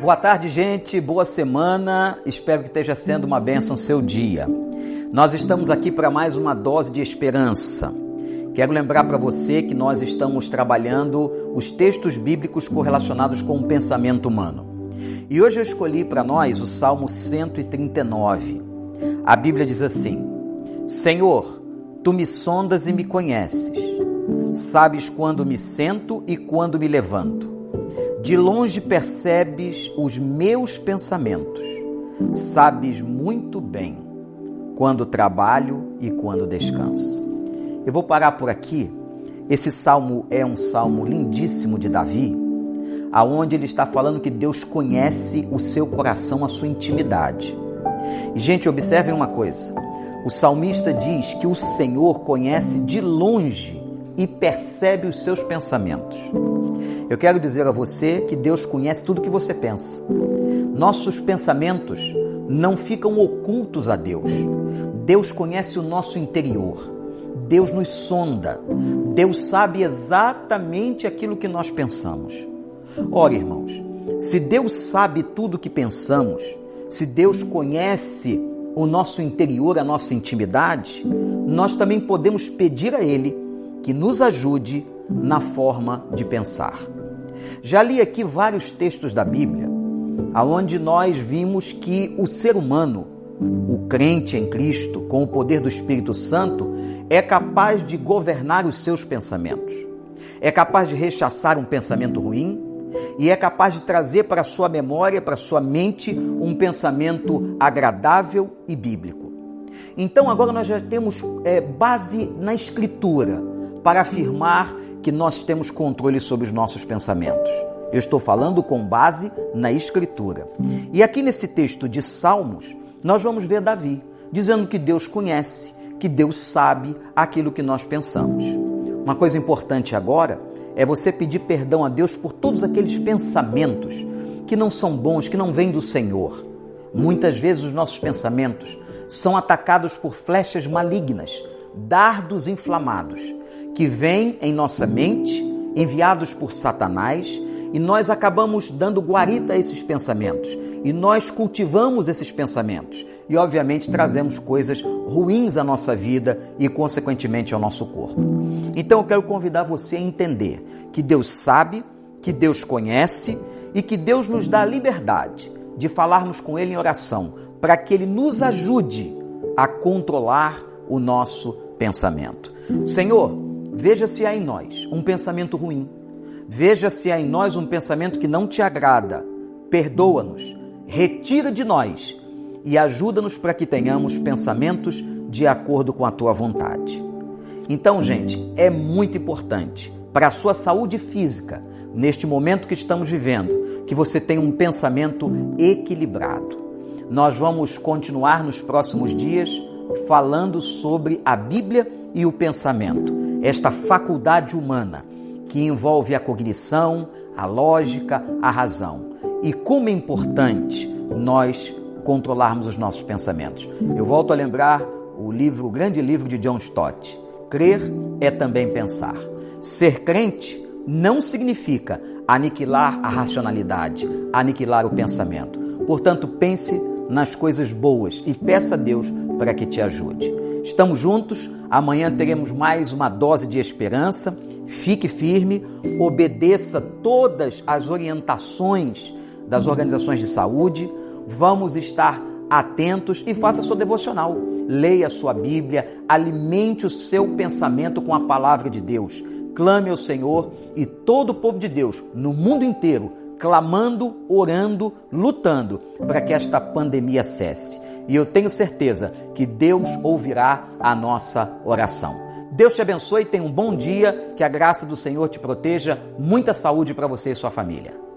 Boa tarde, gente. Boa semana. Espero que esteja sendo uma bênção seu dia. Nós estamos aqui para mais uma dose de esperança. Quero lembrar para você que nós estamos trabalhando os textos bíblicos correlacionados com o pensamento humano. E hoje eu escolhi para nós o Salmo 139. A Bíblia diz assim: Senhor, tu me sondas e me conheces. Sabes quando me sento e quando me levanto. De longe percebes os meus pensamentos. Sabes muito bem quando trabalho e quando descanso. Eu vou parar por aqui. Esse salmo é um salmo lindíssimo de Davi, aonde ele está falando que Deus conhece o seu coração, a sua intimidade. E gente, observem uma coisa. O salmista diz que o Senhor conhece de longe e percebe os seus pensamentos. Eu quero dizer a você que Deus conhece tudo que você pensa. Nossos pensamentos não ficam ocultos a Deus. Deus conhece o nosso interior. Deus nos sonda. Deus sabe exatamente aquilo que nós pensamos. Ora, irmãos, se Deus sabe tudo o que pensamos, se Deus conhece o nosso interior, a nossa intimidade, nós também podemos pedir a Ele que nos ajude na forma de pensar. Já li aqui vários textos da Bíblia, aonde nós vimos que o ser humano, o crente em Cristo, com o poder do Espírito Santo, é capaz de governar os seus pensamentos. É capaz de rechaçar um pensamento ruim e é capaz de trazer para sua memória, para sua mente, um pensamento agradável e bíblico. Então agora nós já temos é, base na Escritura para afirmar que nós temos controle sobre os nossos pensamentos. Eu estou falando com base na Escritura. E aqui nesse texto de Salmos, nós vamos ver Davi dizendo que Deus conhece, que Deus sabe aquilo que nós pensamos. Uma coisa importante agora é você pedir perdão a Deus por todos aqueles pensamentos que não são bons, que não vêm do Senhor. Muitas vezes os nossos pensamentos são atacados por flechas malignas, dardos inflamados que vêm em nossa mente, enviados por Satanás, e nós acabamos dando guarita a esses pensamentos. E nós cultivamos esses pensamentos. E, obviamente, trazemos coisas ruins à nossa vida e, consequentemente, ao nosso corpo. Então, eu quero convidar você a entender que Deus sabe, que Deus conhece e que Deus nos dá a liberdade de falarmos com Ele em oração, para que Ele nos ajude a controlar o nosso pensamento. Senhor, Veja se há em nós um pensamento ruim. Veja se há em nós um pensamento que não te agrada. Perdoa-nos, retira de nós e ajuda-nos para que tenhamos pensamentos de acordo com a tua vontade. Então, gente, é muito importante para a sua saúde física, neste momento que estamos vivendo, que você tenha um pensamento equilibrado. Nós vamos continuar nos próximos dias falando sobre a Bíblia e o pensamento esta faculdade humana que envolve a cognição, a lógica, a razão. E como é importante nós controlarmos os nossos pensamentos. Eu volto a lembrar o livro, o grande livro de John Stott. Crer é também pensar. Ser crente não significa aniquilar a racionalidade, aniquilar o pensamento. Portanto, pense nas coisas boas e peça a Deus para que te ajude. Estamos juntos, amanhã teremos mais uma dose de esperança. Fique firme, obedeça todas as orientações das organizações de saúde. Vamos estar atentos e faça sua devocional. Leia a sua Bíblia, alimente o seu pensamento com a palavra de Deus. Clame ao Senhor e todo o povo de Deus no mundo inteiro, clamando, orando, lutando para que esta pandemia cesse e eu tenho certeza que Deus ouvirá a nossa oração. Deus te abençoe, tenha um bom dia, que a graça do Senhor te proteja, muita saúde para você e sua família.